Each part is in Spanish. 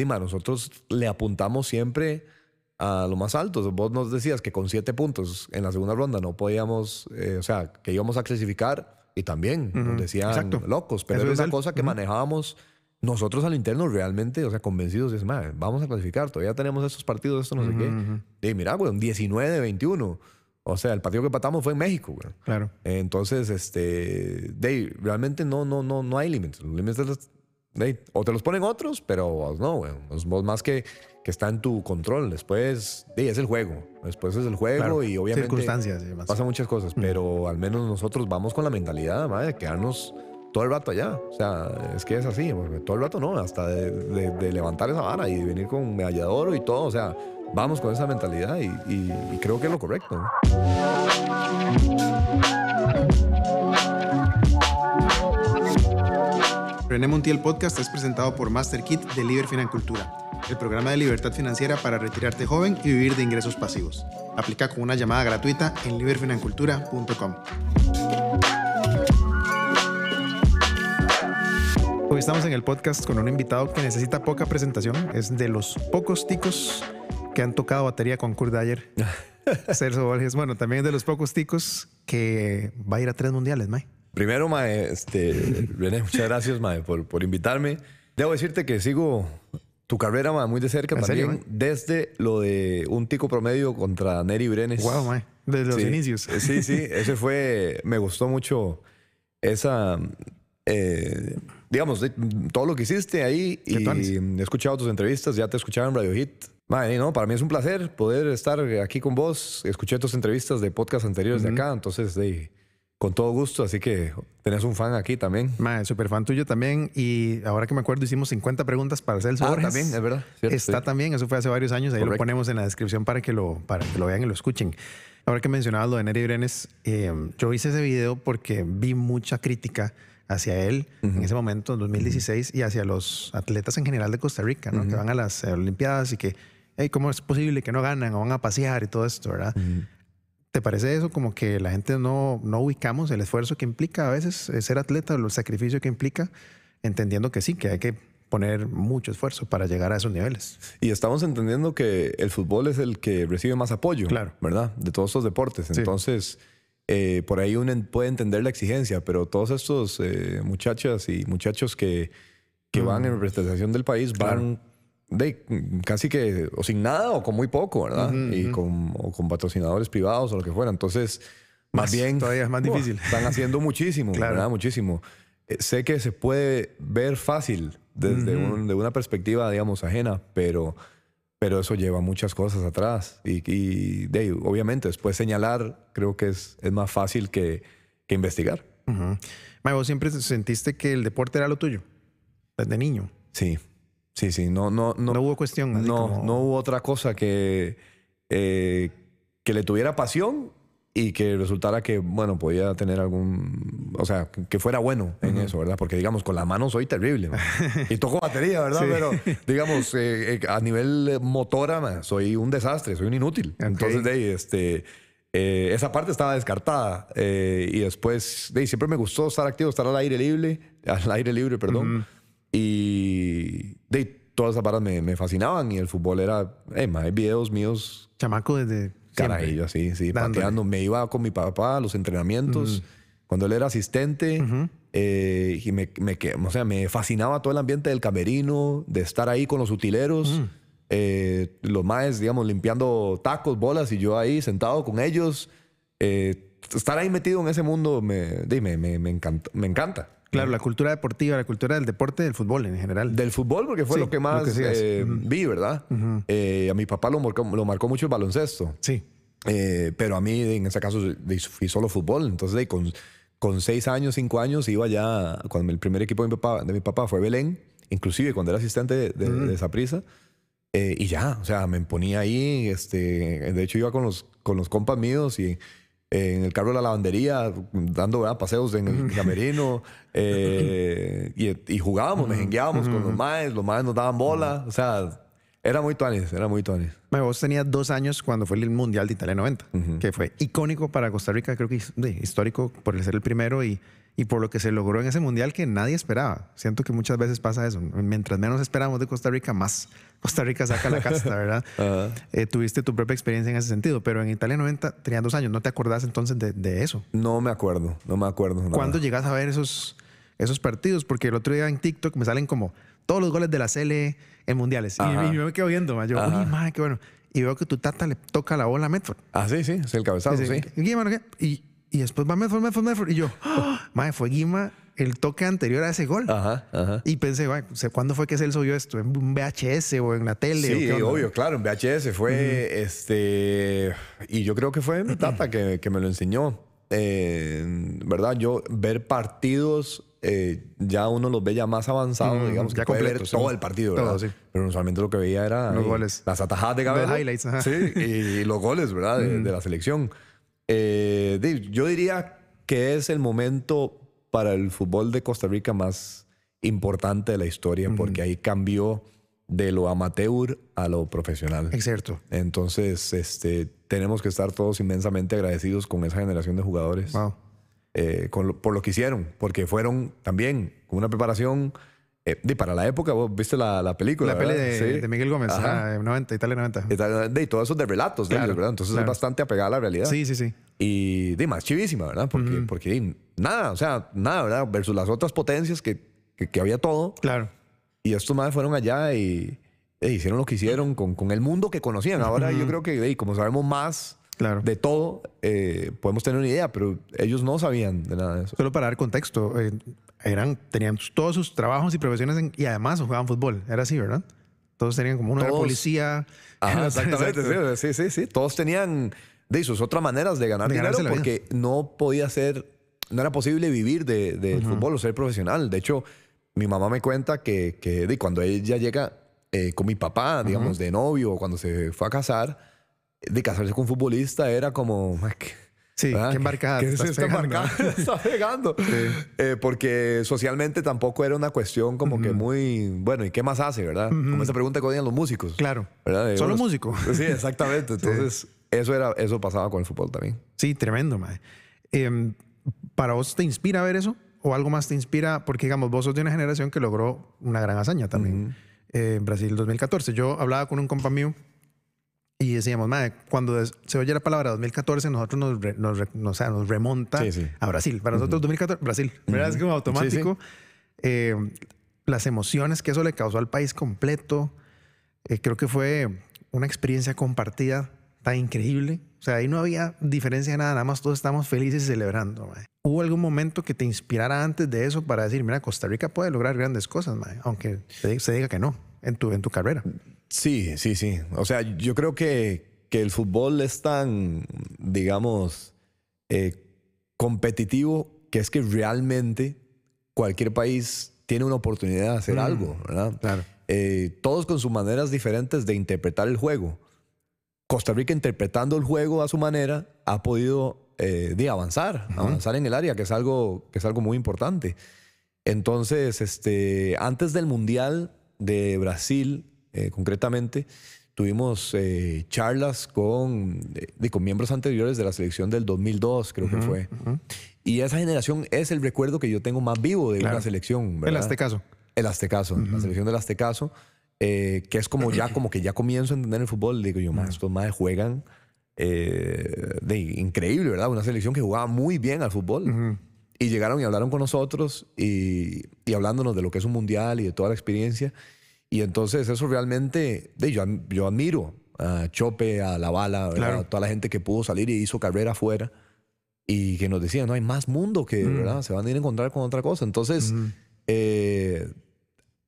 Dima, nosotros le apuntamos siempre a lo más alto. Vos nos decías que con siete puntos en la segunda ronda no podíamos, eh, o sea, que íbamos a clasificar y también nos decían locos, pero era una cosa que manejábamos nosotros al interno realmente, o sea, convencidos, es más, vamos a clasificar, todavía tenemos estos partidos, esto no sé qué. Y mira, güey, un 19 de 21. O sea, el partido que patamos fue en México, güey. Claro. Entonces, este, de, realmente no, no, no, no hay límites. Los límites o te los ponen otros, pero no, güey. Vos más que, que está en tu control. Después, de, es el juego. Después es el juego y obviamente circunstancias pasan muchas cosas, pero al menos nosotros vamos con la mentalidad, madre, de quedarnos todo el rato allá. O sea, es que es así, todo el rato no, hasta de, levantar esa vara y venir con medallador y todo. O sea, vamos con esa mentalidad y, creo que es lo correcto. René Montiel Podcast es presentado por Master Kit de Liber Financultura, el programa de libertad financiera para retirarte joven y vivir de ingresos pasivos. Aplica con una llamada gratuita en liberfinancultura.com. Hoy estamos en el podcast con un invitado que necesita poca presentación. Es de los pocos ticos que han tocado batería con Kurt Dyer. Celso Borges. Bueno, también de los pocos ticos que va a ir a tres mundiales, Mae. Primero, Mae, este, René, muchas gracias, Mae, por, por invitarme. Debo decirte que sigo tu carrera, Mae, muy de cerca también, desde lo de un tico promedio contra Neri Brenes. Wow, Mae, desde los inicios. Sí, sí, ese fue, me gustó mucho esa eh, digamos, todo lo que hiciste ahí y he escuchado tus entrevistas, ya te escuchaba en Radio Hit. no, para mí es un placer poder estar aquí con vos. Escuché tus entrevistas de podcast anteriores de acá, entonces con todo gusto, así que tenés un fan aquí también. Madre, súper fan tuyo también. Y ahora que me acuerdo, hicimos 50 preguntas para el Ah, también, es verdad. Está también, eso fue hace varios años. Ahí lo ponemos en la descripción para que lo, para que lo vean y lo escuchen. Ahora que mencionabas lo de Neri Brenes, eh, yo hice ese video porque vi mucha crítica hacia él en ese momento, en 2016, y hacia los atletas en general de Costa Rica, ¿no? que van a las eh, Olimpiadas y que, hey, ¿cómo es posible que no ganan o van a pasear y todo esto, verdad? ¿Te parece eso como que la gente no, no ubicamos el esfuerzo que implica a veces eh, ser atleta, el sacrificio que implica, entendiendo que sí, que hay que poner mucho esfuerzo para llegar a esos niveles. Y estamos entendiendo que el fútbol es el que recibe más apoyo, claro. ¿verdad? De todos estos deportes. Entonces, eh, por ahí uno puede entender la exigencia, pero todos estos eh, muchachas y muchachos que, que van en representación del país van de casi que o sin nada o con muy poco, ¿verdad? y con, o con patrocinadores privados o lo que fuera. Entonces, más, bien... Todavía es más difícil. Están haciendo muchísimo, ¿verdad? Muchísimo. Eh, sé que se puede ver fácil desde de una perspectiva, digamos, ajena, pero pero eso lleva muchas cosas atrás. Y, de, obviamente, después señalar creo que es, es más fácil que, que investigar. ¿vos siempre sentiste que el deporte era lo tuyo? Desde niño. Sí, sí, sí. No, no, no, no hubo cuestión. No, no hubo otra cosa que, eh, que le tuviera pasión y que resultara que, bueno, podía tener algún, o sea, que fuera bueno en eso, ¿verdad? Porque, digamos, con la mano soy terrible, y toco batería, ¿verdad? Pero, digamos, eh, eh, a nivel motora, soy un desastre, soy un inútil. Entonces, de este, eh, esa parte estaba descartada. y después, de siempre me gustó estar activo, estar al aire libre, al aire libre, perdón. Y de todas esas barras me, me, fascinaban y el fútbol era, eh, más videos míos. Chamaco desde Carajillo, sí, sí, pateando. Me iba con mi papá a los entrenamientos. Cuando él era asistente, eh, y me, me, o sea, me fascinaba todo el ambiente del camerino, de estar ahí con los utileros, eh, los maes, digamos, limpiando tacos, bolas, y yo ahí sentado con ellos. Eh, estar ahí metido en ese mundo me, me, me, me encanta. Me encanta. Claro, la cultura deportiva, la cultura del deporte, del fútbol en general. Del fútbol, porque fue lo que más eh, vi, ¿verdad? Eh, a mi papá lo marcó, lo marcó mucho el baloncesto. Sí. Eh, pero a mí, en ese caso, fui solo fútbol. Entonces, con, con seis años, cinco años, iba ya, cuando el primer equipo de mi papá, de mi papá fue Belén, inclusive cuando era asistente de, de, esa prisa. y ya, o sea, me ponía ahí, este, de hecho iba con los, con los compas míos y en el carro de la lavandería, dando paseos en el camerino, eh, y, jugábamos, me jengueábamos con los maes, los maes nos daban bola, o sea, Era muy tuanis, era muy tuanis. Vos tenías dos años cuando fue el Mundial de Italia 90, que fue icónico para Costa Rica, creo que histórico por ser el primero y, y por lo que se logró en ese Mundial que nadie esperaba. Siento que muchas veces pasa eso. Mientras menos esperamos de Costa Rica, más Costa Rica saca la casta, ¿verdad? Eh, tuviste tu propia experiencia en ese sentido, pero en Italia 90 tenías dos años. ¿No te acordás entonces de, eso? No me acuerdo, no me acuerdo. ¿Cuándo llegas a ver esos, esos partidos? Porque el otro día en TikTok me salen como todos los goles de la CL en mundiales. Y, yo me quedo viendo, man. yo, uy, madre, qué bueno. Y veo que tu tata le toca la bola a Medford. Ah, sí, sí, es el cabezazo, sí. Y, y, después va Medford, Medford, Medford. Y yo, oh, madre, fue Guima el toque anterior a ese gol. Ajá, ajá. Y pensé, ¿cuándo fue que Celso vio esto? ¿En un VHS o en la tele? Sí, obvio, claro, en VHS fue este. Y yo creo que fue mi tata que, que me lo enseñó. Eh, ¿Verdad? Yo ver partidos eh, ya uno los ve ya más avanzados, digamos, ya que puede ver todo el partido, ¿verdad? Pero usualmente lo que veía era los goles. las atajadas de cabeza. Los highlights, Sí, y, los goles, ¿verdad? De, la selección. Eh, yo diría que es el momento para el fútbol de Costa Rica más importante de la historia, porque ahí cambió de lo amateur a lo profesional. Es cierto. Entonces, este, tenemos que estar todos inmensamente agradecidos con esa generación de jugadores. Wow. Eh, por lo que hicieron, porque fueron también con una preparación. Eh, para la época, vos viste la, la película. La peli de, Miguel Gómez, Ajá. 90, Italia 90. Y todo eso de relatos de ellos, ¿verdad? Entonces es bastante apegada a la realidad. Sí, sí, sí. Y de más chivísima, ¿verdad? Porque, porque nada, o sea, nada, ¿verdad? Versus las otras potencias que, que, había todo. Claro. Y estos más fueron allá y, hicieron lo que hicieron con, con, el mundo que conocían. Ahora yo creo que, como sabemos más de todo, eh, podemos tener una idea, pero ellos no sabían de nada de eso. Solo para dar contexto, eh, eran, tenían todos sus trabajos y profesiones y además jugaban fútbol. Era así, ¿verdad? Todos tenían como uno policía. exactamente, sí, sí, sí. Todos tenían de sus otras maneras de ganar dinero porque no podía ser, no era posible vivir del de, fútbol o ser profesional. De hecho, mi mamá me cuenta que, que de cuando ella llega eh, con mi papá, digamos, de novio, o cuando se fue a casar, de casarse con un futbolista era como... Sí, qué embarcada. ¿Qué está embarcada? está pegando. Eh, porque socialmente tampoco era una cuestión como que muy. Bueno, ¿y qué más hace, verdad? Como esa pregunta que odian los músicos. Claro. ¿verdad? Solo músico. Sí, exactamente. Entonces, eso, era, eso pasaba con el fútbol también. Sí, tremendo, mae. Em, ¿Para vos te inspira ver eso? ¿O algo más te inspira? Porque, digamos, vos sos de una generación que logró una gran hazaña también. Eh, en Brasil 2014. Yo hablaba con un compa mío y decíamos, madre, cuando se oye la palabra 2014, nosotros nos, nos, nos remonta a Brasil. Para nosotros, 2014, Brasil. ¿Verdad? Es como automático. Eh, las emociones que eso le causó al país completo. Eh, creo que fue una experiencia compartida tan increíble. O sea, ahí no había diferencia de nada, nada más todos estamos felices y celebrando. ¿Hubo algún momento que te inspirara antes de eso para decir, mira, Costa Rica puede lograr grandes cosas, aunque se diga que no en tu, en tu carrera? Sí, sí, sí. O sea, yo creo que, que el fútbol es tan, digamos, eh, competitivo que es que realmente cualquier país tiene una oportunidad de hacer mm, algo, ¿verdad? Claro. Eh, todos con sus maneras diferentes de interpretar el juego. Costa Rica interpretando el juego a su manera ha podido eh, de avanzar, avanzar en el área, que es algo, que es algo muy importante. Entonces, este, antes del Mundial de Brasil, eh, concretamente, tuvimos eh, charlas con, de, con miembros anteriores de la selección del 2002, creo que fue. Y esa generación es el recuerdo que yo tengo más vivo de una selección. ¿verdad? El Aztecaso. El Aztecaso, la selección del Aztecaso, eh, que es como ya, como que ya comienzo a entender el fútbol. Digo yo, más estos más juegan de, increíble, ¿verdad? Una selección que jugaba muy bien al fútbol. Y llegaron y hablaron con nosotros y, y hablándonos de lo que es un mundial y de toda la experiencia. Y entonces eso realmente, yo, yo admiro a Chope, a La Bala, a toda la gente que pudo salir y hizo carrera afuera y que nos decían, no hay más mundo que, mm. ¿verdad? Se van a ir a encontrar con otra cosa. Entonces, mm. eh,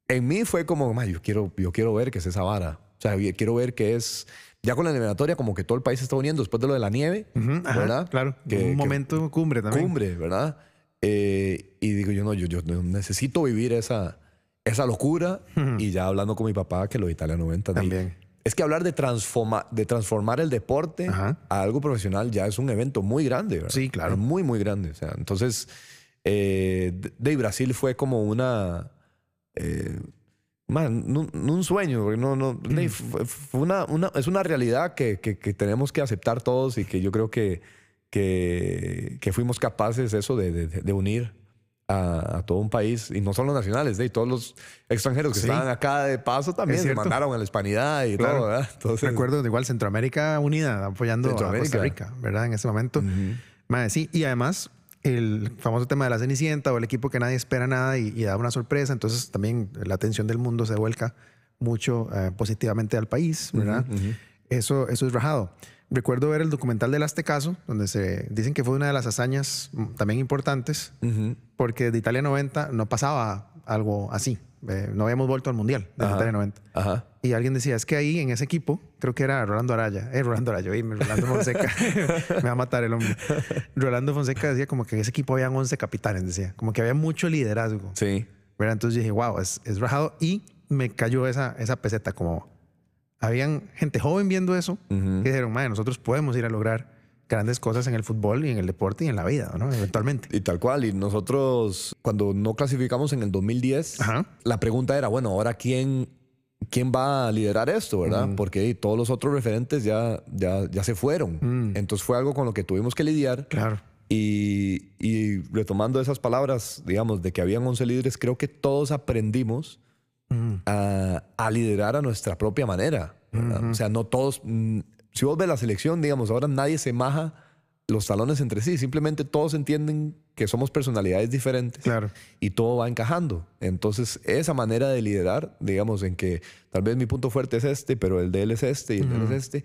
en mí fue como, yo quiero, yo quiero ver qué es esa vara. O sea, quiero ver qué es... Ya con la eliminatoria, como que todo el país se está uniendo después de lo de la nieve, ¿verdad? Claro, que, un momento cumbre también. Cumbre, ¿verdad? Eh, y digo yo, no, yo, yo necesito vivir esa, esa locura y ya hablando con mi papá que los Italia 90 también. Es que hablar de, transforma, de transformar el deporte a algo profesional ya es un evento muy grande, ¿verdad? Sí, claro. muy, muy grande. O sea, entonces, eh, de Brasil fue como una, eh, Man, un, sueño, no, no, fue una, una, es una realidad que, que, tenemos que aceptar todos y que yo creo que, que, que fuimos capaces eso de, de, unir a, todo un país y no solo los nacionales, de todos los extranjeros que estaban acá de paso también se mandaron a la hispanidad y todo, ¿verdad? Entonces, Recuerdo igual Centroamérica Unida apoyando a Costa Rica, ¿verdad? En ese momento. sí, y además el famoso tema de la Cenicienta o el equipo que nadie espera nada y, da una sorpresa. Entonces también la atención del mundo se vuelca mucho eh, positivamente al país, ¿verdad? Eso, eso es rajado. Recuerdo ver el documental del Aztecaso, donde se dicen que fue una de las hazañas también importantes, porque de Italia 90 no pasaba algo así. Eh, no habíamos vuelto al Mundial de Italia 90. Y alguien decía, es que ahí en ese equipo, creo que era Rolando Araya, eh, Rolando Araya, oíme, Rolando Fonseca, me va a matar el hombre. Rolando Fonseca decía como que en ese equipo habían 11 capitanes, decía, como que había mucho liderazgo. Sí. Entonces dije, wow, es, es rajado. Y me cayó esa, esa peseta, como habían gente joven viendo eso, y dijeron, nosotros podemos ir a lograr grandes cosas en el fútbol y en el deporte y en la vida, ¿no? Eventualmente. Y tal cual. Y nosotros, cuando no clasificamos en el 2010, la pregunta era, bueno, ahora quién, quién va a liderar esto, ¿verdad? Porque todos los otros referentes ya, ya, ya se fueron. Mm. Entonces fue algo con lo que tuvimos que lidiar. Claro. Y, y, retomando esas palabras, digamos, de que habían 11 líderes, creo que todos aprendimos mm. a, a, liderar a nuestra propia manera. O sea, no todos, mm, si vos ves la selección, digamos, ahora nadie se maja los talones entre sí, simplemente todos entienden que somos personalidades diferentes claro. y todo va encajando. Entonces, esa manera de liderar, digamos, en que tal vez mi punto fuerte es este, pero el de él es este y el de él es este,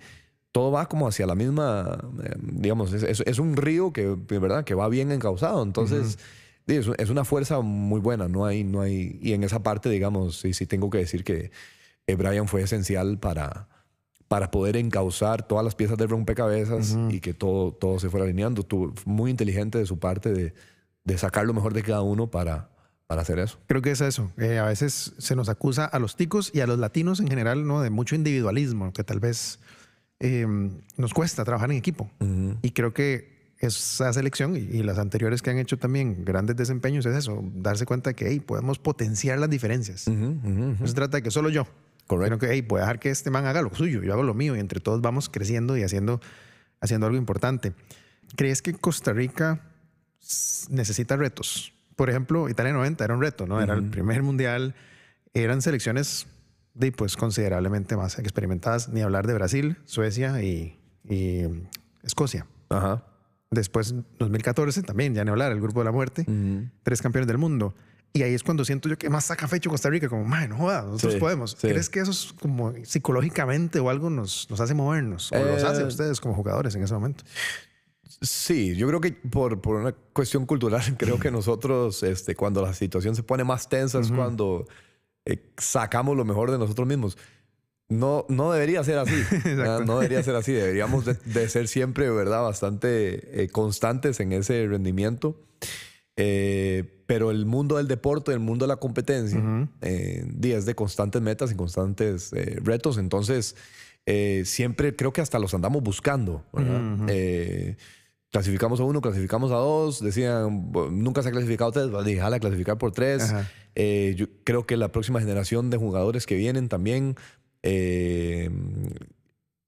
todo va como hacia la misma, eh, digamos, es, un río que, ¿verdad? que va bien encauzado. Entonces, es, una fuerza muy buena, no hay, no hay, y en esa parte, digamos, sí, sí tengo que decir que Brian fue esencial para para poder encauzar todas las piezas del rompecabezas y que todo, todo se fuera alineando. Tú, muy inteligente de su parte de, de, sacar lo mejor de cada uno para, para hacer eso. Creo que es eso. Eh, a veces se nos acusa a los ticos y a los latinos en general ¿no? de mucho individualismo, que tal vez em, nos cuesta trabajar en equipo. Y creo que esa selección y, las anteriores que han hecho también grandes desempeños es eso, darse cuenta que hey, podemos potenciar las diferencias. No se trata de que solo yo. Correcto. que, hey, voy a dejar que este man haga lo suyo, yo hago lo mío y entre todos vamos creciendo y haciendo, haciendo algo importante. ¿Crees que Costa Rica necesita retos? Por ejemplo, Italia 90 era un reto, ¿no? Era el primer mundial, eran selecciones de, pues, considerablemente más experimentadas, ni hablar de Brasil, Suecia y, Escocia. Ajá. Después, 2014 también, ya ni hablar, el grupo de la muerte, tres campeones del mundo. Y ahí es cuando siento yo que más saca fecho Costa Rica, como, man, no jodas, nosotros podemos. ¿Crees que eso es como psicológicamente o algo nos, nos hace movernos? ¿O los hace a eh, ustedes como jugadores en ese momento? Sí, yo creo que por, por una cuestión cultural, creo que nosotros, este, cuando la situación se pone más tensa, es cuando eh, sacamos lo mejor de nosotros mismos. No, no debería ser así. no debería ser así. Deberíamos de, ser siempre, ¿verdad? Bastante eh, constantes en ese rendimiento. Eh, pero el mundo del deporte, el mundo de la competencia, eh, es de constantes metas y constantes retos. Entonces, siempre creo que hasta los andamos buscando. clasificamos a uno, clasificamos a dos. Decían, nunca se ha clasificado tres, déjala clasificar por tres. yo creo que la próxima generación de jugadores que vienen también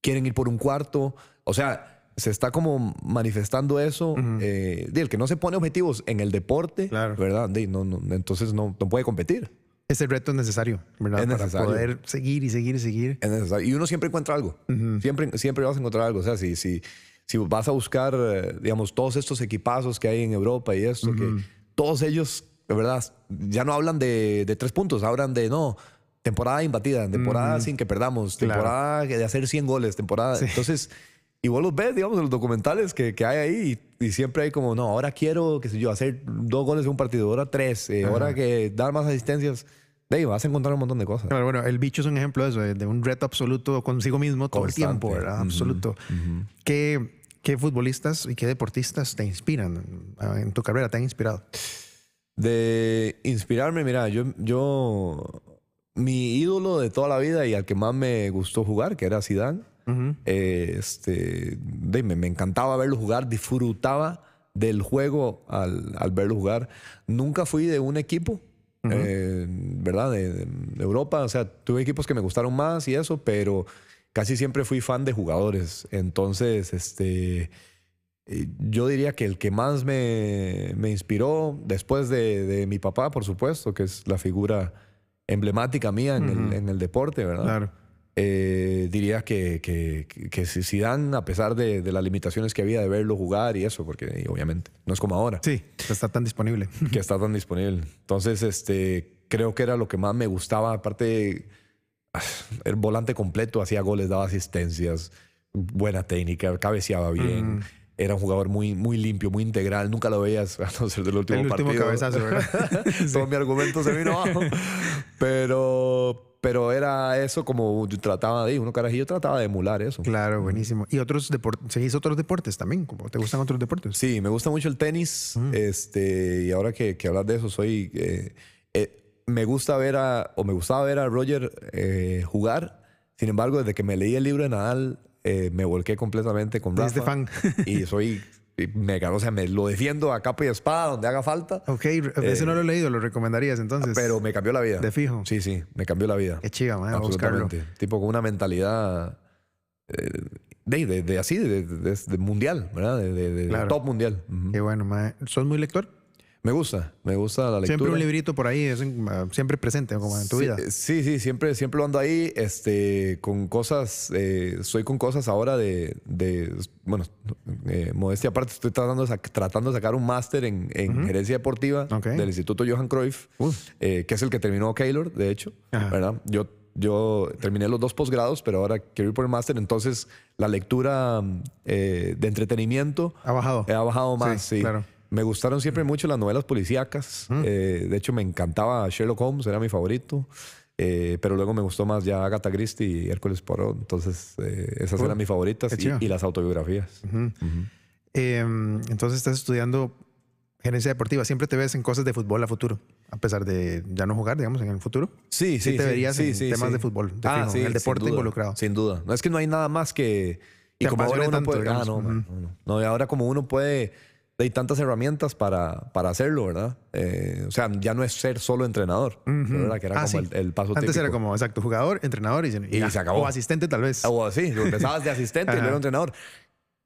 quieren ir por un cuarto. O sea, se está como manifestando eso. Eh, el que no se pone objetivos en el deporte, ¿verdad? no, no, entonces no, no, puede competir. Ese reto es necesario, ¿verdad? Para poder seguir y seguir y seguir. Es necesario. Y uno siempre encuentra algo. siempre, siempre vas a encontrar algo. O sea, si, si, si vas a buscar, eh, digamos, todos estos equipazos que hay en Europa y esto, que todos ellos, de verdad, ya no hablan de, de tres puntos, hablan de no temporada imbatida, temporada sin que perdamos, temporada de hacer 100 goles, temporada. Entonces, y vos los ves, digamos, en los documentales que, que hay ahí y, siempre hay como, no, ahora quiero, qué sé yo, hacer dos goles en un partido, ahora tres, eh, ahora que dar más asistencias. De ahí vas a encontrar un montón de cosas. Claro, bueno, el bicho es un ejemplo de eso, de, un reto absoluto consigo mismo todo el tiempo, ¿verdad? Absoluto. ¿Qué, ¿Qué, futbolistas y qué deportistas te inspiran en tu carrera? ¿Te han inspirado? De inspirarme, mira, yo, yo, mi ídolo de toda la vida y al que más me gustó jugar, que era Zidane, eh, este, me, encantaba verlo jugar, disfrutaba del juego al, verlo jugar. Nunca fui de un equipo, eh, ¿verdad? De, Europa. O sea, tuve equipos que me gustaron más y eso, pero casi siempre fui fan de jugadores. Entonces, este, eh, yo diría que el que más me, me inspiró, después de, de, mi papá, por supuesto, que es la figura emblemática mía en, el, en el deporte, ¿verdad? Claro. Eh, diría que, que, que, Zidane, a pesar de, de, las limitaciones que había de verlo jugar y eso, porque obviamente no es como ahora. Sí, está tan disponible. Que está tan disponible. Entonces, este, creo que era lo que más me gustaba. Aparte, el volante completo, hacía goles, daba asistencias, buena técnica, cabeceaba bien. Era un jugador muy, muy limpio, muy integral. Nunca lo veías, a no ser del último el Último cabezazo, ¿verdad? Todo mi argumento se vino abajo. Pero, pero era eso como yo trataba de, uno carajillo trataba de emular eso. Claro, buenísimo. ¿Y otros deportes? ¿Seguís otros deportes también? ¿Te gustan otros deportes? Sí, me gusta mucho el tenis. este, y ahora que, que hablas de eso, soy. Eh, eh, me gusta ver a, o me gustaba ver a Roger eh, jugar. Sin embargo, desde que me leí el libro de Nadal, me volqué completamente con Rafa. fan. y soy mega, o sea, me lo defiendo a capa y espada donde haga falta. Ok, ese no lo he leído, lo recomendarías entonces. Pero me cambió la vida. De fijo. Sí, sí, me cambió la vida. Qué chiva, man, Absolutamente. Tipo con una mentalidad eh, de, de, así, de, mundial, ¿verdad? De, top mundial. Qué bueno, man. ¿Sos muy lector? Me gusta, me gusta la lectura. Siempre un librito por ahí, es ah, siempre presente como en tu vida. Sí, sí, siempre, siempre lo ando ahí, este, con cosas, eh, soy con cosas ahora de, de bueno, eh, modestia aparte, estoy tratando de, tratando de sacar un máster en, en gerencia deportiva del Instituto Johan Cruyff, eh, que es el que terminó Keylor, de hecho, ¿verdad? Yo yo terminé los dos posgrados, pero ahora quiero ir por el máster. Entonces, la lectura de entretenimiento ha bajado. Ha bajado más, sí. Claro. Me gustaron siempre mucho las novelas policíacas. Mm. Eh, de hecho, me encantaba Sherlock Holmes, era mi favorito. Eh, pero luego me gustó más ya Agatha Christie y Hércules Poirot. Entonces, eh, esas eran mis favoritas y, las autobiografías. Em, entonces, estás estudiando gerencia deportiva. ¿Siempre te ves en cosas de fútbol a futuro? A pesar de ya no jugar, digamos, en el futuro. Sí, sí. te verías en temas de fútbol, ah, el deporte involucrado. Sin duda. No es que no hay nada más que. Y como ahora puede, ah, no, no, no, y ahora como uno puede hay tantas herramientas para, para hacerlo, ¿verdad? Eh, o sea, ya no es ser solo entrenador, ¿verdad? Que era ah, como el, paso Antes era como, exacto, jugador, entrenador y, se acabó. O asistente tal vez. O sí, empezabas de asistente y luego entrenador.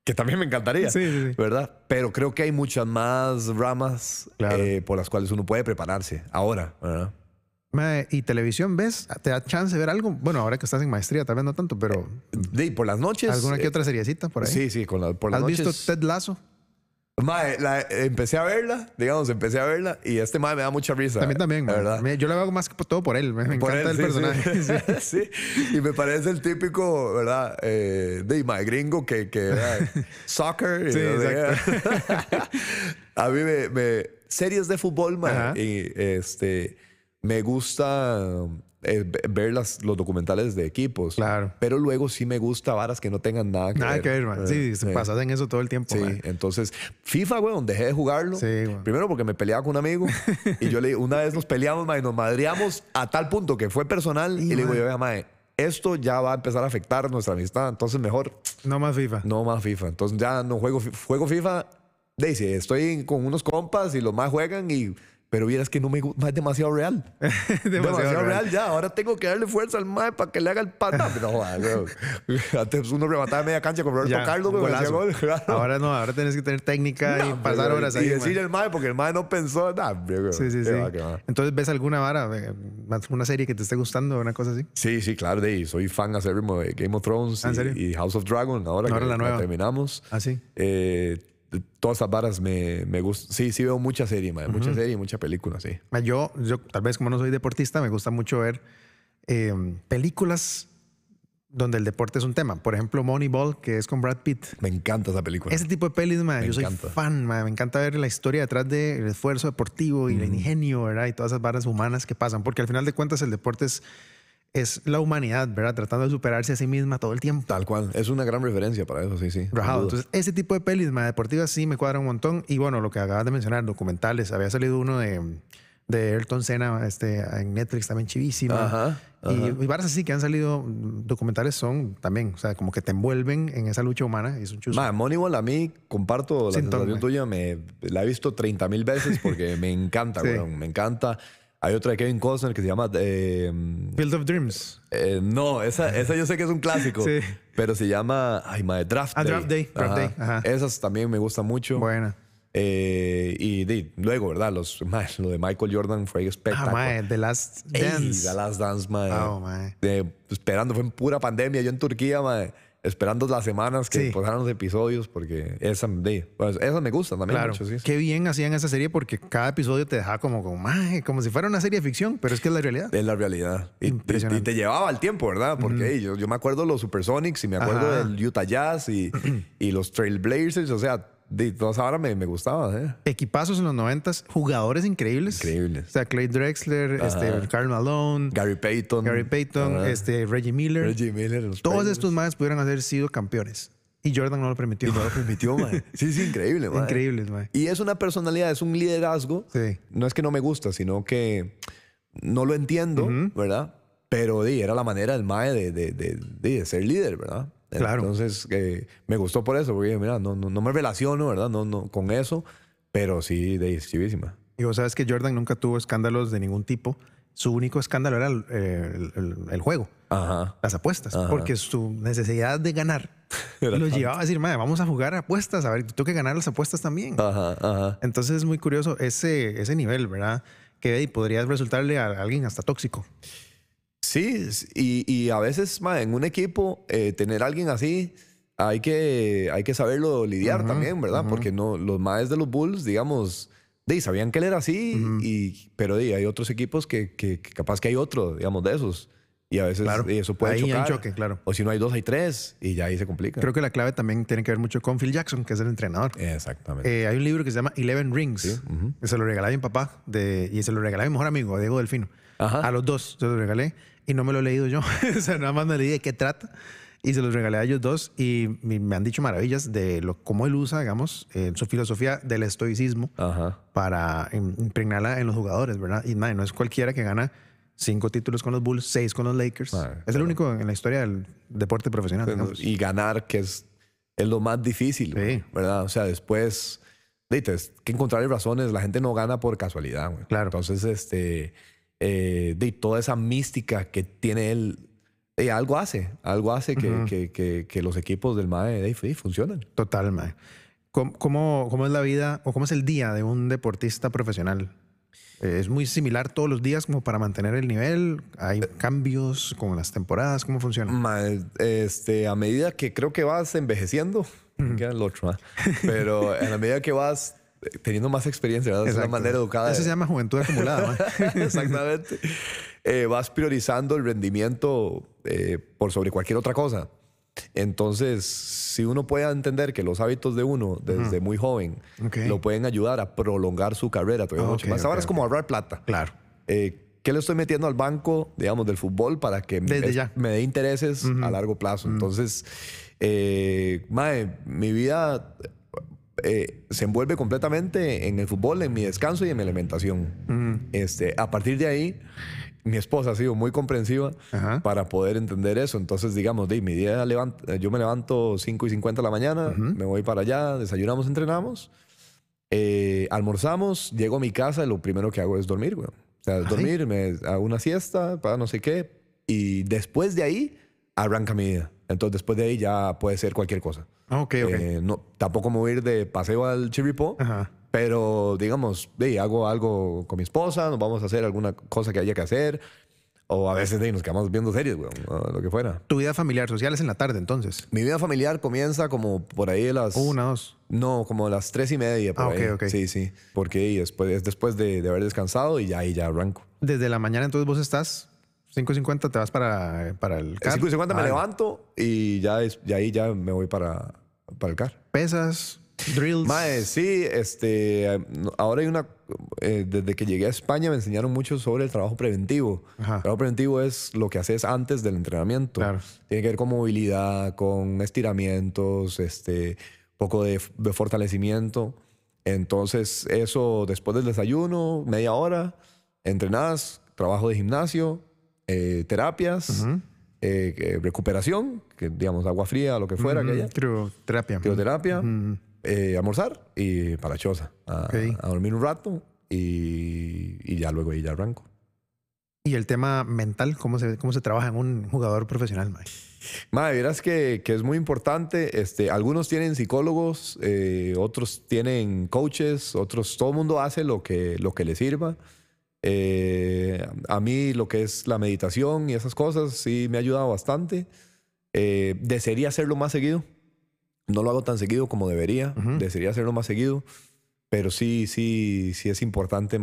Que también me encantaría, sí, ¿verdad? Pero creo que hay muchas más ramas eh, por las cuales uno puede prepararse ahora, ¿verdad? ¿Y televisión ves? ¿Te da chance de ver algo? Bueno, ahora que estás en maestría, tal vez no tanto, pero. Sí, por las noches. ¿Alguna que otra seriecita por ahí? Sí, sí, con la, por las noches. ¿Has visto Ted Lasso? Mae, la, empecé a verla, digamos, empecé a verla y este mae me da mucha risa. También, también, ¿verdad? Yo lo hago más que todo por él, me, encanta el personaje. Sí. y me parece el típico, ¿verdad? Eh, de mae gringo que, que soccer. Sí, exacto. a mí me, series de fútbol, mae, y este, me gusta eh, ver las, los documentales de equipos. Claro. Pero luego sí me gusta varas que no tengan nada que nada ver. que ver, man. Sí, se pasas en eso todo el tiempo. Sí, entonces FIFA, weón, dejé de jugarlo. Sí, Primero porque me peleaba con un amigo y yo le una vez nos peleamos, man, y nos madreamos a tal punto que fue personal y, le digo, yo, mae, esto ya va a empezar a afectar nuestra amistad, entonces mejor. No más FIFA. No más FIFA. Entonces ya no juego, juego FIFA. Daisy, estoy con unos compas y los más juegan y pero vieras que no me gusta, es demasiado real. demasiado, real. ya. Ahora tengo que darle fuerza al mae para que le haga el pata. no, antes uno remataba media cancha con Roberto Carlos, gol. Ahora no, ahora tienes que tener técnica y pasar horas ahí. Y decir el mae, porque el mae no pensó nada. Sí, sí, sí. Entonces, ¿ves alguna vara, una serie que te esté gustando, una cosa así? Sí, sí, claro. De, soy fan acérrimo de Game of Thrones ¿Ah, y, House of Dragon. Ahora, que la nueva. terminamos. Ah, sí. Eh, todas esas varas me, me gustan. Sí, sí veo mucha serie, mucha serie y mucha película, sí. Yo, yo, tal vez como no soy deportista, me gusta mucho ver em, películas donde el deporte es un tema. Por ejemplo, Moneyball, que es con Brad Pitt. Me encanta esa película. Ese tipo de pelis, yo soy fan, me encanta ver la historia detrás del esfuerzo deportivo y el ingenio, ¿verdad? Y todas esas varas humanas que pasan, porque al final de cuentas el deporte es es la humanidad, ¿verdad? Tratando de superarse a sí misma todo el tiempo. Tal cual. Es una gran referencia para eso, sí, sí. Rajado. Entonces, ese tipo de pelis más deportivas sí me cuadra un montón. Y bueno, lo que acabas de mencionar, documentales. Había salido uno de, de Ayrton Senna este, en Netflix también chivísimo. Ajá, Y, y, varias así que han salido documentales son también, o sea, como que te envuelven en esa lucha humana y es un chuzo. Ma, Moneyball a mí, comparto la sensación tuya, me, la he visto 30 mil veces porque me encanta, sí. Me encanta Hay otra de Kevin Costner que se llama... eh, Field of Dreams. eh, no, esa, esa yo sé que es un clásico. Sí. Pero se llama... Ay, madre, Draft Ah, Day. Draft Day, Draft Day, ajá. Esas también me gustan mucho. Buena. Eh, y luego, ¿verdad? Los, mae, lo de Michael Jordan fue Ah, espectacular. mae, The Last Ey, Dance. The Last Dance, mae. Oh, mae. De- esperando, fue en pura pandemia. Yo en Turquía, mae, esperando las semanas que Sí. pasaran los episodios, porque esa, de, pues, esas me gustan también Claro. mucho, sí. Qué bien hacían esa serie porque cada episodio te dejaba como, como, como si fuera una serie de ficción, pero es que es la realidad. Es la realidad. Y, Impresionante. y te llevaba el tiempo, ¿verdad? Porque yo, yo me acuerdo los Supersonics y me acuerdo Ajá. del Utah Jazz y, y los Trailblazers. O sea, de toda esa hora me, me gustaba, ¿eh? Equipazos en los noventas, jugadores increíbles. Increíbles. O sea, Clay Drexler, este, Karl Malone, Gary Payton. Gary Payton, Ajá. este, Reggie Miller. Reggie Miller. Todos Players. estos más pudieran haber sido campeones. Y Jordan no lo permitió. Y no lo permitió, man. Sí, sí, increíble, man. Increíbles, mae. Y es una personalidad, es un liderazgo. Sí. No es que no me gusta, sino que no lo entiendo, ¿verdad? Pero di, era la manera del MAE de, de- de- de ser líder, ¿verdad? Claro. Entonces, eh, me gustó por eso, porque mira, no, no, no me relaciono, ¿verdad? No, no, con eso, pero sí, de chivísima. Y vos sabes que Jordan nunca tuvo escándalos de ningún tipo. Su único escándalo era el, el- el- el juego, Ajá. las apuestas, Ajá. porque su necesidad de ganar lo tanto. llevaba a decir, madre, vamos a jugar apuestas, a ver, tengo que ganar las apuestas también. Ajá, ajá. Entonces es muy curioso ese, ese nivel, ¿verdad? Que podría resultarle a alguien hasta tóxico. Sí, y, y a veces, ma, en un equipo, eh, tener a alguien así, hay que, hay que saberlo lidiar también, ¿verdad? Porque no, los maes de los Bulls, digamos, de, sabían que él era así, y, pero de, hay otros equipos que, que- que capaz que hay otro, digamos, de esos. Y a veces Claro. eso puede Ahí hay chocar. choque, claro. O si no hay dos, hay tres, y ya ahí se complica. Creo que la clave también tiene que ver mucho con Phil Jackson, que es el entrenador. Exactamente. Eh, hay un libro que se llama Eleven Rings. se lo regalé a mi papá de, y se lo regalé a mi mejor amigo, Diego Delfino. Ajá. A los dos se los regalé y no me lo he leído yo. o sea, nada más me leí de qué trata y se los regalé a ellos dos y me han dicho maravillas de lo, cómo él usa, digamos, eh, su filosofía del estoicismo Ajá. para im- impregnarla en los jugadores, ¿verdad? Y no es cualquiera que gana cinco títulos con los Bulls, seis con los Lakers. Es el único en la historia del deporte profesional. digamos. y ganar, que es, es lo más difícil, Sí. ¿verdad? O sea, después, de, tienes que encontrar razones. La gente no gana por casualidad, güey. Claro. Entonces, este, eh, de toda esa mística que tiene él, eh, algo hace, algo hace que, que, que, que los equipos del MAE de, funcionan. Total, mae. ¿Cómo, cómo, cómo es la vida o cómo es el día de un deportista profesional? Eh, ¿Es muy similar todos los días como para mantener el nivel? ¿Hay cambios con las temporadas? ¿Cómo funciona? Ma, este, a medida que creo que vas envejeciendo, me queda el otro, ¿ah? pero a la medida que vas teniendo más experiencia, ¿verdad? Es una Exacto. manera educada. Eso de- se llama juventud acumulada. Exactamente. Eh, vas priorizando el rendimiento eh, por sobre cualquier otra cosa. Entonces, si uno puede entender que los hábitos de uno desde muy joven lo pueden ayudar a prolongar su carrera todavía mucho Ok, más. Ahora es como ahorrar plata. claro. Eh, ¿Qué le estoy metiendo al banco, digamos, del fútbol para que Desde ya. me dé intereses a largo plazo? Entonces, eh, mae, mi vida eh, se envuelve completamente en el fútbol, en mi descanso y en mi alimentación. este, a partir de ahí, mi esposa ha sido muy comprensiva Ajá. para poder entender eso. Entonces, digamos, de, mi día levant- yo me levanto 5 y 50 de la mañana, me voy para allá, desayunamos, entrenamos. Eh, almorzamos, llego a mi casa y lo primero que hago es dormir, güey. O sea, dormir, me hago una siesta, para no sé qué. Y después de ahí, arranca mi vida. Entonces, después de ahí ya puede ser cualquier cosa. Ah, Ok, ok. Eh, no, tampoco me voy a ir de paseo al Chiripo, Ajá. pero digamos, de, hago algo con mi esposa, nos vamos a hacer alguna cosa que haya que hacer. O a veces de, nos quedamos viendo series, güey, o lo que fuera. Tu vida familiar, social es en la tarde, entonces. Mi vida familiar comienza como por ahí de las... Una, dos. No, como a las tres y media. Por Ah, ahí. ok, ok. Sí, sí. Porque y después, es después de, de haber descansado y ya ahí ya arranco. Desde la mañana, entonces vos estás 5.50, te vas para, para el car. 5 y 50 me Ah, levanto y ya, es, ya ahí ya me voy para, para el car. Pesas, drills. Mae, sí, este, ahora hay una, eh, desde que llegué a España me enseñaron mucho sobre el trabajo preventivo. Ajá. El trabajo preventivo es lo que haces antes del entrenamiento. Claro. Tiene que ver con movilidad, con estiramientos, este, poco de, de fortalecimiento. Entonces, eso después del desayuno, media hora, entrenás, trabajo de gimnasio, eh, terapias, eh, eh, recuperación, que digamos agua fría, lo que fuera que haya Crioterapia. crioterapia, eh, almorzar y para choza. A, Ok. a dormir un rato y, y ya luego ahí ya arranco. Y el tema mental, ¿cómo se, cómo se trabaja en un jugador profesional, mae? Madre, verás que, que, es muy importante. Este, algunos tienen psicólogos, eh, otros tienen coaches, otros, todo el mundo hace lo que, lo que le sirva. Eh, a mí lo que es la meditación y esas cosas sí me ha ayudado bastante. Eh, desearía hacerlo más seguido. No lo hago tan seguido como debería. Desearía hacerlo más seguido. Pero sí, sí, sí es importante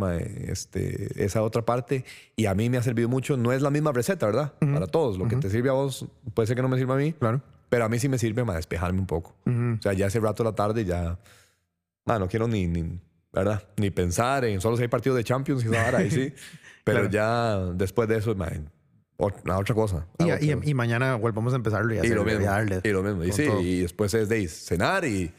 este, esa otra parte. Y a mí me ha servido mucho. No es la misma receta, ¿verdad? Para todos. Lo que te sirve a vos puede ser que no me sirva a mí. Claro. Pero a mí sí me sirve para despejarme un poco. O sea, ya hace rato de la tarde ya... no quiero ni, ni, ¿verdad? Ni pensar en solo si hay partidos de Champions y ahí sí. Pero ya después de eso, otra cosa. Y, mañana volvamos a empezarlo y, y lo mismo. Y lo mismo. Y sí, y después es de cenar y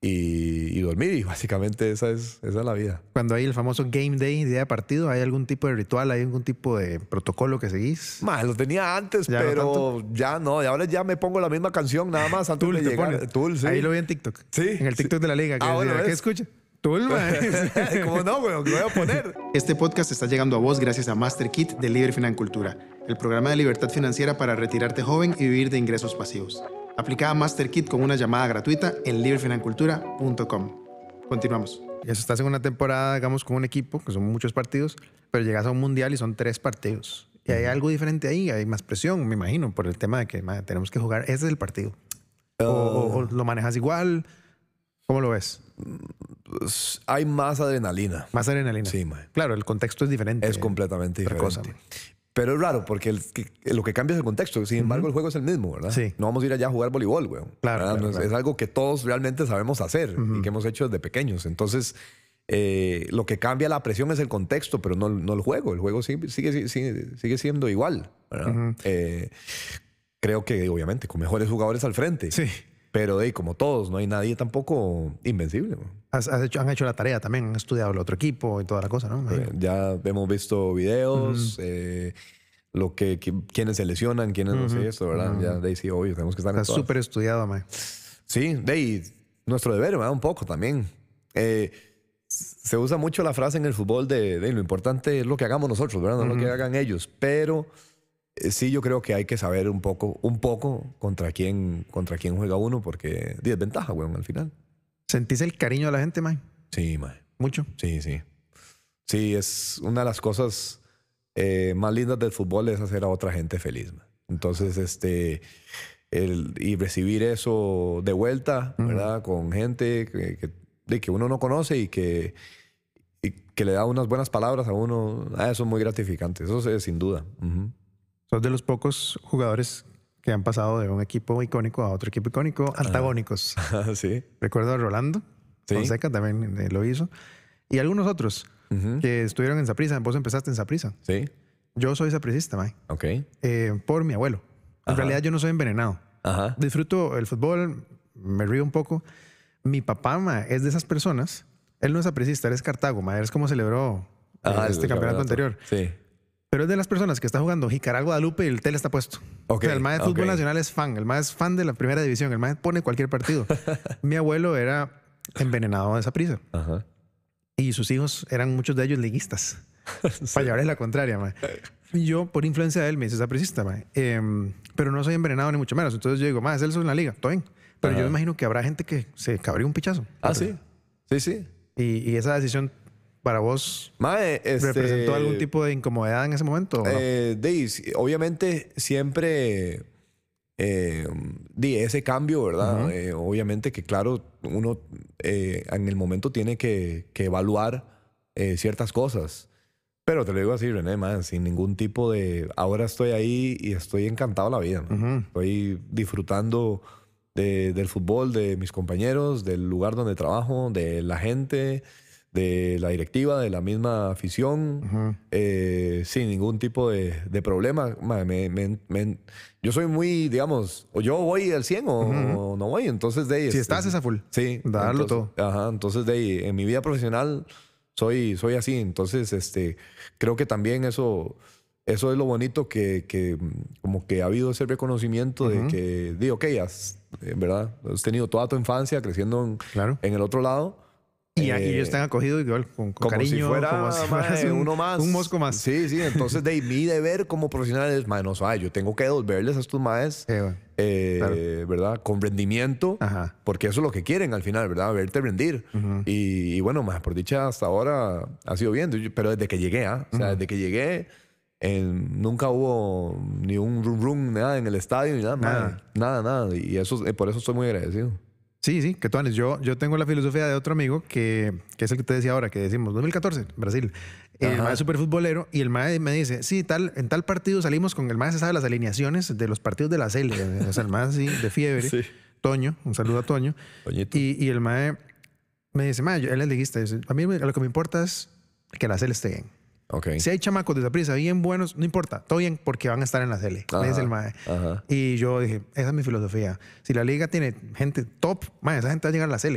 y, dormir. Y básicamente esa es, esa es la vida. Cuando hay el famoso game day, día de partido, ¿hay algún tipo de ritual, hay algún tipo de protocolo que seguís? Más, lo tenía antes, pero ya no. Y ahora ya me pongo la misma canción nada más antes de llegar. sí. Ahí lo vi en TikTok. Sí. En el TikTok de la liga. Que ah, bueno, ¿Qué escucha? Tool, ¿Cómo no, güey? ¿Qué voy a poner? Este podcast está llegando a vos gracias a Master Kit de Libre Financultura, el programa de libertad financiera para retirarte joven y vivir de ingresos pasivos. Aplica a MasterKit con una llamada gratuita en librefinancultura.com. Continuamos. Ya estás en una temporada, digamos, con un equipo, que son muchos partidos, pero llegas a un mundial y son tres partidos. Y hay algo diferente ahí, hay más presión, me imagino, por el tema de que tenemos que jugar. Ese es el partido. O, lo manejas igual. ¿Cómo lo ves? Pues, hay más adrenalina. Más adrenalina. Sí, man. Claro, el contexto es diferente. Es completamente diferente. Pero es raro porque lo que cambia es el contexto. Sin embargo, el juego es el mismo, ¿verdad? Sí. No vamos a ir allá a jugar voleibol, güey. Claro, Es algo que todos realmente sabemos hacer y que hemos hecho desde pequeños. Entonces, eh, lo que cambia la presión es el contexto, pero no, no el juego. El juego sigue, sigue, sigue, siendo igual. Eh, creo que, obviamente, con mejores jugadores al frente. Sí. Pero de como todos, no hay nadie tampoco invencible. hecho, han hecho la tarea también, han estudiado el otro equipo y toda la cosa, ¿no? Eh, ya hemos visto videos, eh, lo que, quiénes se lesionan, quiénes no sé eso, ¿verdad? Ya de ahí sí, obvio, tenemos que estar Está súper estudiado, man. Sí, de ahí nuestro deber, ¿verdad? Un poco también. Eh, se usa mucho la frase en el fútbol de, de, lo importante es lo que hagamos nosotros, ¿verdad? No lo que hagan ellos, pero sí, yo creo que hay que saber un poco, un poco contra quién, contra quién juega uno, porque desventaja, weón, al final. ¿Sentís el cariño de la gente, May? Sí, May. ¿Mucho? Sí, sí. Sí, es una de las cosas eh, más lindas del fútbol es hacer a otra gente feliz. Entonces, este, el, y recibir eso de vuelta, ¿verdad? Con gente que, de que uno no conoce y que, y que le da unas buenas palabras a uno, ah, eso es muy gratificante, eso es sin duda. Sos de los pocos jugadores que han pasado de un equipo icónico a otro equipo icónico, antagónicos. sí. Recuerdo a Rolando sí. Fonseca también eh, lo hizo. Y algunos otros que estuvieron en Saprisa. Vos empezaste en Saprisa. Sí. Yo soy sapricista, Mike. Ok. Eh, por mi abuelo. En realidad yo no soy envenenado. Ajá. Disfruto el fútbol, me río un poco. Mi papá ma, es de esas personas. Él no es sapricista, él es Cartago. Ma. Es como celebró eh, este campeonato anterior. Sí. Pero es de las personas que está jugando Jicaral Guadalupe y el tele está puesto. el más de fútbol nacional es fan. El más es fan de la primera división. El más pone cualquier partido. Mi abuelo era envenenado de esa prisa. Y sus hijos eran muchos de ellos liguistas. Para llevarles la contraria, Y yo, por influencia de él, me hice sapricista, eh, pero no soy envenenado ni mucho menos. Entonces yo digo, él es en la liga, todo bien. Pero yo imagino que habrá gente que se cabría un pichazo. Ah, sí. Sí, sí. Y, y, esa decisión para vos este, representó algún tipo de incomodidad en ese momento? Eh, obviamente siempre eh, di ese cambio, ¿verdad? Eh, obviamente que claro, uno eh, en el momento tiene que, evaluar ciertas cosas. Pero te lo digo así, René, man, sin ningún tipo de... Ahora estoy ahí y estoy encantado de la vida. Estoy disfrutando del fútbol, de mis compañeros, del lugar donde trabajo, de la gente de la directiva, de la misma afición, eh, sin ningún tipo de, problema. yo soy muy, digamos, o yo voy al 100 o, no voy, entonces de ahí... Si estás, es a full. Sí. Darlo todo. Ajá, entonces de ahí, en mi vida profesional soy, soy así, entonces este, creo que también eso... Eso es lo bonito que, que como que ha habido ese reconocimiento de que, digo, ok, has, ¿verdad? Has tenido toda tu infancia creciendo en, claro. en el otro lado Y, Eh, ellos están acogidos igual, con, con como cariño, si fuera, como si fueras un, uno más. Un mosco más. Sí, sí. Entonces, de mi deber como profesional es, mae, no, yo tengo que devolverles a estos maes, Eh, bueno. eh, ¿verdad? Con rendimiento, Ajá. porque eso es lo que quieren al final, ¿verdad? Verte rendir. y, y bueno, más por dicha, hasta ahora ha sido bien. Pero desde que llegué, ¿ah? O sea, desde que llegué, en- nunca hubo ni un rum rum, nada en el estadio, ni nada. Nada. nada, nada. Y eso, eh, por eso estoy muy agradecido. Sí, sí, que tú yo, yo tengo la filosofía de otro amigo que, que es el que te decía ahora, que decimos 2014, Brasil. El mae es súper futbolero y el mae me dice, sí, tal, en tal partido salimos con el mae se sabe las alineaciones de los partidos de la CL. o sea, el mae así de fiebre. Sí. Toño, un saludo a Toño. Toñito. Y, y el mae me dice, mae, él es liguista, dice, a mí lo que me importa es que la CL esté bien. Ok. Si hay chamacos de prisa bien buenos, no importa, todo bien porque van a estar en la CL. Me dice el mae. Ajá. Y yo dije, esa es mi filosofía. Si la liga tiene gente top, man, esa gente va a llegar a la CL.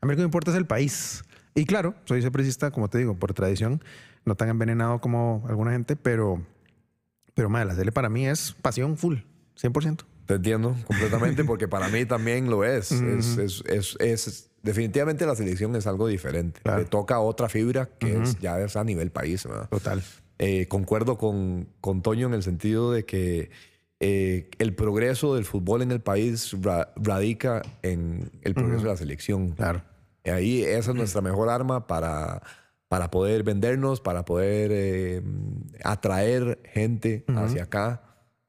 A mí lo que me importa es el país. Y claro, soy sapricista, como te digo, por tradición, no tan envenenado como alguna gente, pero, pero man, la CL para mí es pasión full, 100%. Te entiendo completamente porque para mí también lo es. es, es, es, es- definitivamente la selección es algo diferente. Claro. Le toca otra fibra que es, ya es a nivel país. ¿verdad? Total. Eh, concuerdo con, con Toño en el sentido de que eh, el progreso del fútbol en el país ra- radica en el progreso de la selección. Claro. Y Ahí esa es nuestra mejor arma para, para poder vendernos, para poder eh, atraer gente hacia acá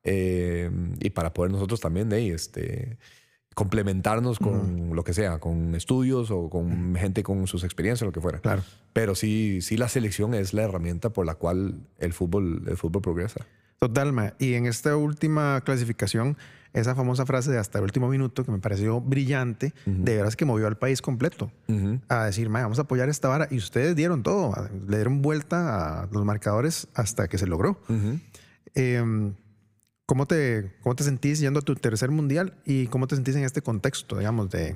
y para poder nosotros también de ahí, este, complementarnos con lo que sea, con estudios o con gente con sus experiencias, lo que fuera. Claro. Pero sí, sí la selección es la herramienta por la cual el fútbol, el fútbol progresa. Total, ma. Y en esta última clasificación, esa famosa frase de hasta el último minuto, que me pareció brillante, de veras que movió al país completo. A decir, "Ma, vamos a apoyar esta vara. Y ustedes dieron todo, le dieron vuelta a los marcadores hasta que se logró. Eh, ¿cómo, te, ¿Cómo te sentís yendo a tu tercer mundial y cómo te sentís en este contexto, digamos, de,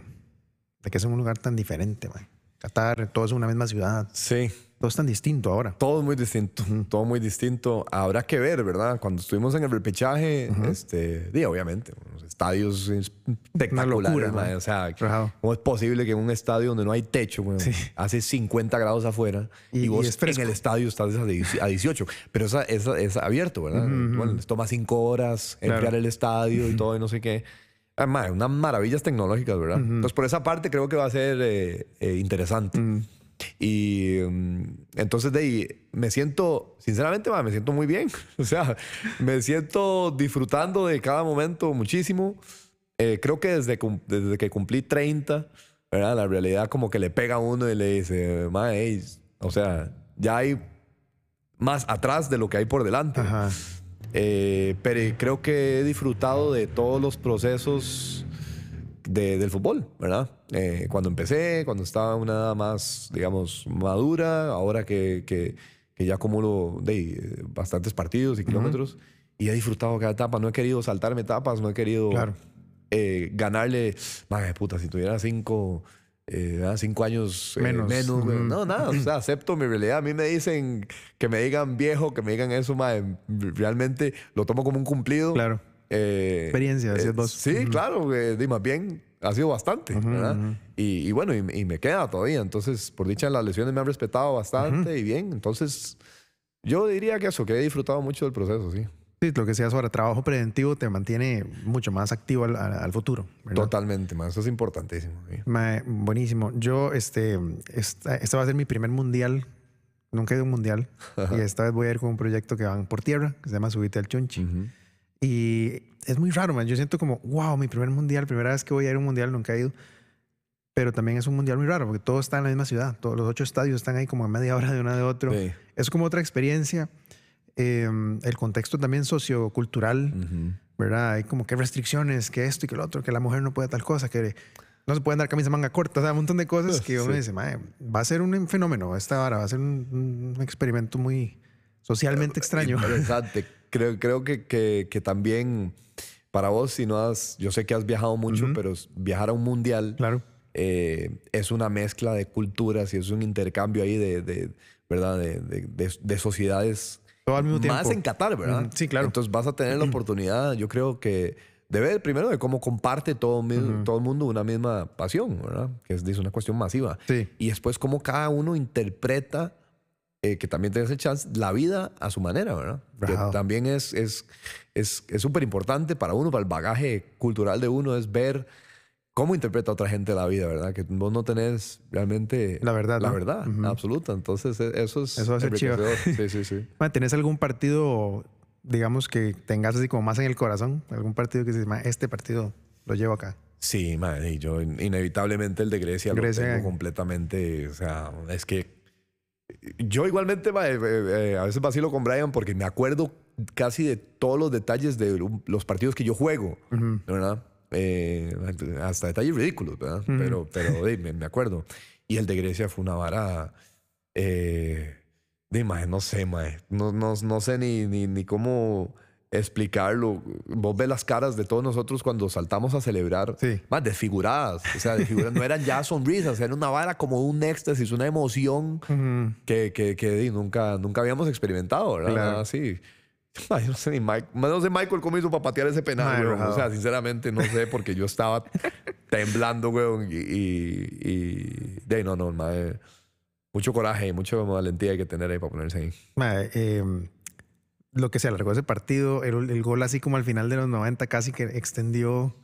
de que es un lugar tan diferente? ma? Qatar, todo es una misma ciudad, Sí, todo es tan distinto ahora. Todo es muy distinto, todo muy distinto. Habrá que ver, ¿verdad? Cuando estuvimos en el repechaje, este, di, obviamente, unos estadios espectaculares, locura. ¿no? O sea, Rajado. ¿cómo es posible que en un estadio donde no hay techo, weón, hace 50 grados afuera y, Y- y vos fresco. en el estadio estás a 10 a 18? Pero esa, esa- es abierto, ¿verdad? Bueno, les toma 5 horas enfriar Claro. el estadio y todo y no sé qué. Ah, mae, unas maravillas tecnológicas, ¿verdad? Entonces, por esa parte creo que va a ser eh, eh, interesante. Y mm, entonces de ahí me siento, sinceramente, ma, me siento muy bien. O sea, me siento disfrutando de cada momento muchísimo. Eh, creo que desde, desde que cumplí 30, ¿verdad? La realidad como que le pega a uno y le dice, ma, ey, o sea, ya hay más atrás de lo que hay por delante. Ajá. Eh, pero creo que he disfrutado de todos los procesos de- del fútbol, ¿verdad? Eh, cuando empecé, cuando estaba una edad más, digamos, madura, ahora que, que- que ya acumulo de, bastantes partidos y kilómetros, y he disfrutado cada etapa. No he querido saltarme etapas, no he querido Claro. eh, ganarle, madre puta, si tuviera cinco, eh, cinco años eh, Menos. menos güey. Ujú. no, nada, o sea, acepto mi realidad. A mí me dicen que me digan viejo, que me digan eso, madre, realmente lo tomo como un cumplido. Claro. Eh, Experiencia, decías vos. Sí, claro, eh, más bien ha sido bastante, ¿verdad? Y, y bueno, y, y me queda todavía. Entonces, por dicha, las lesiones me han respetado bastante y bien. Entonces, yo diría que eso, que he disfrutado mucho del proceso, sí. Sí, lo que decías ahora, trabajo preventivo te mantiene mucho más activo al, futuro. ¿verdad? Totalmente, man. Eso es importantísimo. sí. Mae, buenísimo. Yo, este, esta, este va a ser mi primer mundial. Nunca he ido a un mundial. y esta vez voy a ir con un proyecto que van por tierra, que se llama Subite al Chunchi. Y es muy raro, man. Yo siento como, wow, mi primer mundial, primera vez que voy a ir a un mundial, nunca he ido. Pero también es un mundial muy raro, porque todo está en la misma ciudad. Todos los ocho estadios están ahí como a media hora de uno de otro. Sí. Es como otra experiencia. Eh, el contexto también sociocultural, Ujú. ¿verdad? Hay como que restricciones, que esto y que lo otro, que la mujer no puede tal cosa, que no se pueden dar camisa manga corta, o sea, un montón de cosas que uno Sí. dice, "Mae, va a ser un fenómeno esta vara, va a ser un, un experimento muy socialmente extraño. Interesante. Creo, creo que, que, que también para vos, si no has, yo sé que has viajado mucho, pero viajar a un mundial Claro. eh, es una mezcla de culturas y es un intercambio ahí de, de ¿verdad? De, de, de- de sociedades. Todo al mismo tiempo. Más en Qatar, ¿verdad? Ujú, sí, claro. Entonces vas a tener la oportunidad, yo creo que de ver primero de cómo comparte todo, todo el mundo una misma pasión, ¿verdad? Que es, una cuestión masiva. Sí. Y después cómo cada uno interpreta, eh, que también tengas el chance, la vida a su manera, ¿verdad? Que también es súper es, es, importante para uno, para el bagaje cultural de uno, es ver cómo interpreta otra gente la vida, ¿verdad? Que vos no tenés realmente la verdad, la verdad absoluta. Entonces, e, eso es eso va a ser chido. Sí, sí, sí. ¿Tenés algún partido digamos, que tengas así como más en el corazón? ¿Algún partido que dices, este partido lo llevo acá? Sí, madre, yo inevitablemente el de Grecia, lo tengo completamente, o sea, es que yo igualmente eh, eh, eh, a veces vacilo con Brian porque me acuerdo casi de todos los detalles de los partidos que yo juego, ¿verdad? hasta detalles ridículos, ¿verdad? Pero, pero me, acuerdo. Y el de Grecia fue una vara... Dime, no sé, mae. No, no, no sé ni, ni, ni, cómo explicarlo. Vos ves las caras de todos nosotros cuando saltamos a celebrar. Sí. Más desfiguradas. O sea, desfiguradas. no eran ya sonrisas, era una vara como un éxtasis, una emoción que, que, que, nunca, nunca habíamos experimentado, ¿verdad? Claro. Así. Ay, no sé ni Mike, no sé Michael cómo hizo para patear ese penal, O sea, sinceramente no sé porque yo estaba temblando, weón. Y, y, y de no, no, mae mucho coraje y mucha valentía hay que tener ahí para ponerse ahí. Em, lo que se alargó ese partido, el, gol así como al final de los 90 casi que extendió,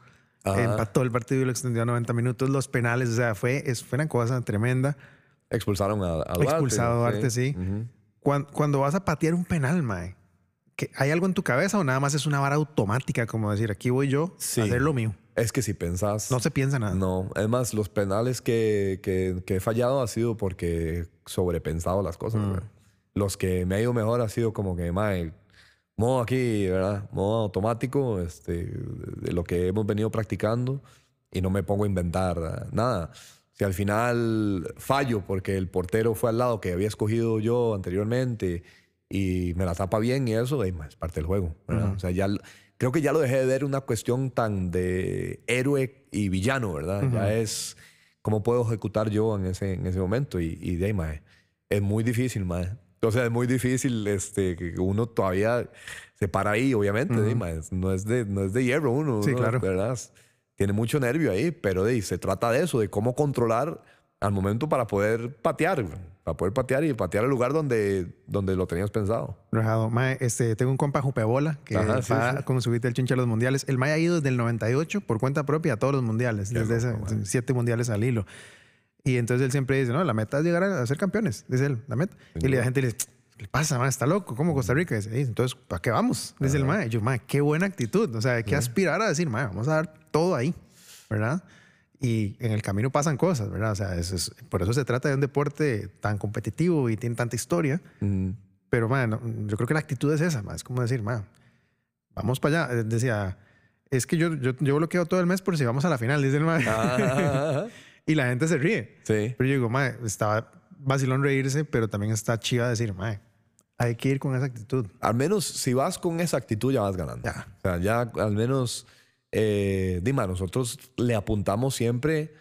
empató el partido y lo extendió a 90 minutos. Los penales, o sea, fue, fue una cosa tremenda. Expulsaron a, a Duarte. Expulsado a Duarte, sí. cuando, vas a patear un penal, mae, ¿hay algo en tu cabeza o nada más es una vara automática como decir, aquí voy yo a hacer lo mío? Es que si pensás... No se piensa nada. No. Es más, los penales que, que, he fallado ha sido porque he sobrepensado las cosas. Mm. Los que me ha ido mejor ha sido como que, mae, modo aquí, ¿verdad? Modo automático, este, de lo que hemos venido practicando y no me pongo a inventar nada. Si al final fallo porque el portero fue al lado que había escogido yo anteriormente y me la tapa bien y eso, es parte del juego. ¿verdad? O sea, ya creo que ya lo dejé de ver una cuestión tan de héroe y villano, ¿verdad? Ya es cómo puedo ejecutar yo en ese, en ese momento. Y, y de ahí, es muy difícil, mae. O sea, es muy difícil este, que uno todavía se para ahí, obviamente. no, es de, no es de hierro uno, sí, claro. ¿verdad? Tiene mucho nervio ahí, pero de, se trata de eso, de cómo controlar al momento para poder patear, para poder patear y patear el lugar donde, donde lo tenías pensado. Rajado. Mae, este, tengo un compa Jupebola que va con subirte el chinche a los mundiales. El Mae ha ido desde el 98 por cuenta propia a todos los mundiales, desde ese, siete mundiales al hilo. Y entonces él siempre dice, no, la meta es llegar a ser campeones, dice él, la meta. Y la gente le dice, ¿qué pasa, mae? Está loco, ¿cómo Costa Rica? dice, entonces, ¿para qué vamos? Dice el Mae. Y yo, Mae, qué buena actitud. O sea, hay que aspirar a decir, Mae, vamos a dar todo ahí, ¿verdad? y en el camino pasan cosas, ¿verdad? O sea, es, por eso se trata de un deporte tan competitivo y tiene tanta historia. Pero, man, yo creo que la actitud es esa, más es como decir, man, vamos para allá. Eh, decía, es que yo, yo, yo, bloqueo todo el mes por si vamos a la final, dice el man. y la gente se ríe. Sí. Pero yo digo, man, estaba vacilón reírse, pero también está chiva decir, man, hay que ir con esa actitud. Al menos si vas con esa actitud ya vas ganando. Ya. O sea, ya al menos eh, Dima, nosotros le apuntamos siempre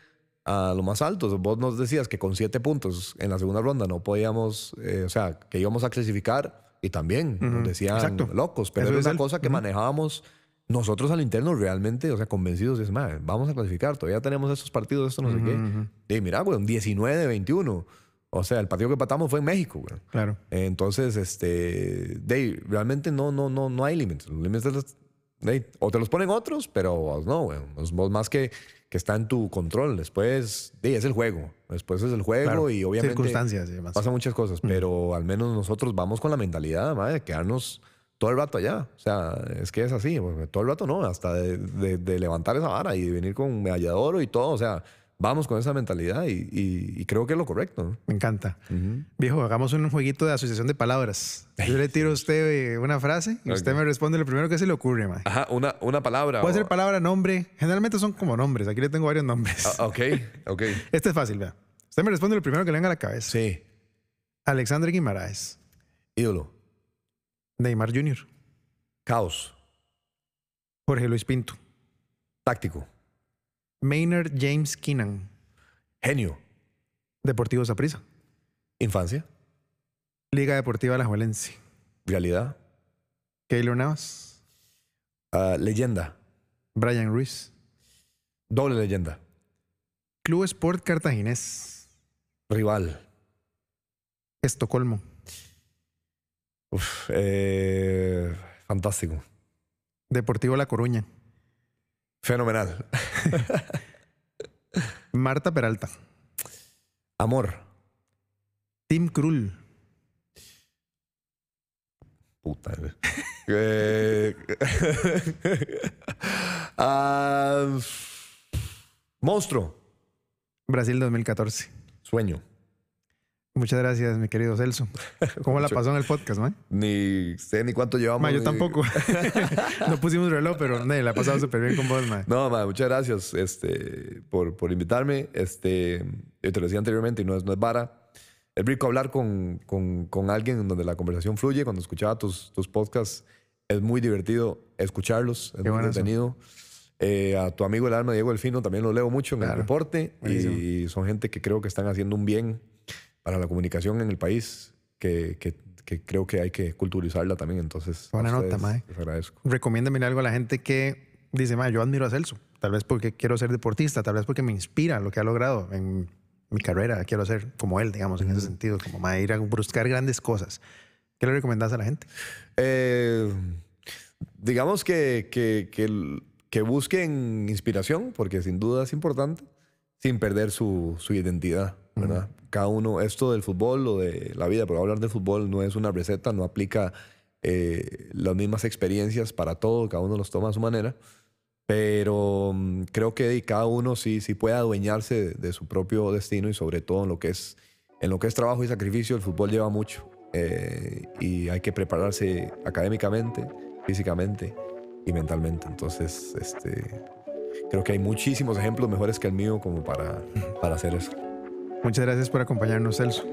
a lo más alto. Vos nos decías que con siete puntos en la segunda ronda no podíamos, eh, o sea, que íbamos a clasificar y también nos decían locos, pero es una cosa que manejábamos nosotros al interno realmente, o sea, convencidos, es más, vamos a clasificar, todavía tenemos esos partidos, esto no sé qué. Y mira, güey, un 19 de 21. O sea, el partido que patamos fue en México, güey. Claro. Entonces, este, de, realmente no, no, no, no hay límites. Los límites o te los ponen otros, pero no, vos más que, que está en tu control. Después, es el juego. Después es el juego y obviamente. Circunstancias y Pasan muchas cosas, pero al menos nosotros vamos con la mentalidad de quedarnos todo el rato allá. O sea, es que es así. Todo el rato no, hasta de, de levantar esa vara y de venir con medallador y todo. O sea, vamos con esa mentalidad y, creo que es lo correcto. Me encanta. Viejo, hagamos un jueguito de asociación de palabras. Yo le tiro a usted eh, una frase y usted me responde lo primero que se le ocurre, man. Ajá, una, una palabra. Puede ser palabra, nombre. Generalmente son como nombres. Aquí le tengo varios nombres. Ah, ok, ok. Este es fácil, vea. Usted me responde lo primero que le venga a la cabeza. Sí. Alexandre Guimaraes. Ídolo. Neymar Jr. Caos. Jorge Luis Pinto. Táctico. Maynard James Keenan. Genio. Deportivo Saprissa. Infancia. Liga Deportiva La Juelense. Realidad. Keylor Navas. Ah, leyenda. Brian Ruiz. Doble leyenda. Club Sport Cartaginés. Rival. Estocolmo. Uf, eh, fantástico. Deportivo La Coruña. Fenomenal. Marta Peralta. Amor. Tim Krul. Puta. eh, ah, monstruo. Brasil 2014. Sueño. Muchas gracias, mi querido Celso. ¿Cómo la pasó en el podcast, man? Ni sé ni cuánto llevamos. Ma, yo ni- tampoco. no pusimos reloj, pero ne, la ha pasado súper bien con vos, man. No, ma, muchas gracias este, por, por invitarme. Este, yo te lo decía anteriormente y no es, no es vara. Es rico hablar con, con, con alguien en donde la conversación fluye. Cuando escuchaba tus, tus podcasts, es muy divertido escucharlos, es Qué muy entretenido. Eh, a tu amigo el alma, Diego Elfino, también lo leo mucho en el Claro. reporte. Buenísimo. Y son gente que creo que están haciendo un bien para la comunicación en el país, que, que, que creo que hay que culturizarla también. Entonces, Buena nota, mae. Les agradezco. Recomiéndame algo a la gente que dice, ma, yo admiro a Celso. Tal vez porque quiero ser deportista, tal vez porque me inspira lo que ha logrado en mi carrera. Quiero ser como él, digamos, en ese sentido, como ma, ir a buscar grandes cosas. ¿Qué le recomendás a la gente? Eh, digamos que, que, que, que busquen inspiración, porque sin duda es importante, sin perder su, su identidad, ¿verdad? Cada uno, esto del fútbol o de la vida, pero hablar del fútbol no es una receta, no aplica eh, las mismas experiencias para todo, cada uno los toma a su manera. Pero mm, creo que cada uno sí, sí puede adueñarse de, de su propio destino y sobre todo en lo que es, en lo que es trabajo y sacrificio, el fútbol lleva mucho. eh, y hay que prepararse académicamente, físicamente y mentalmente. Entonces, este, creo que hay muchísimos ejemplos mejores que el mío como para, para hacer eso. Muchas gracias por acompañarnos, Celso.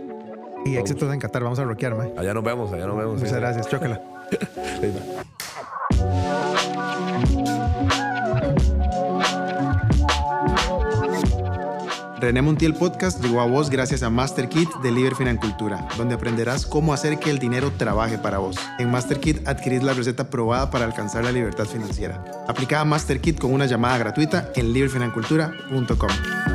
Y éxitos en Qatar. Vamos a rockear, ma. Allá nos vemos, allá nos vemos. Muchas sí. gracias. Chócala. René Montiel Podcast llegó a vos gracias a MasterKit de Liber Financultura, donde aprenderás cómo hacer que el dinero trabaje para vos. En MasterKit adquirís la receta probada para alcanzar la libertad financiera. Aplica a MasterKit con una llamada gratuita en liberfinancultura.com.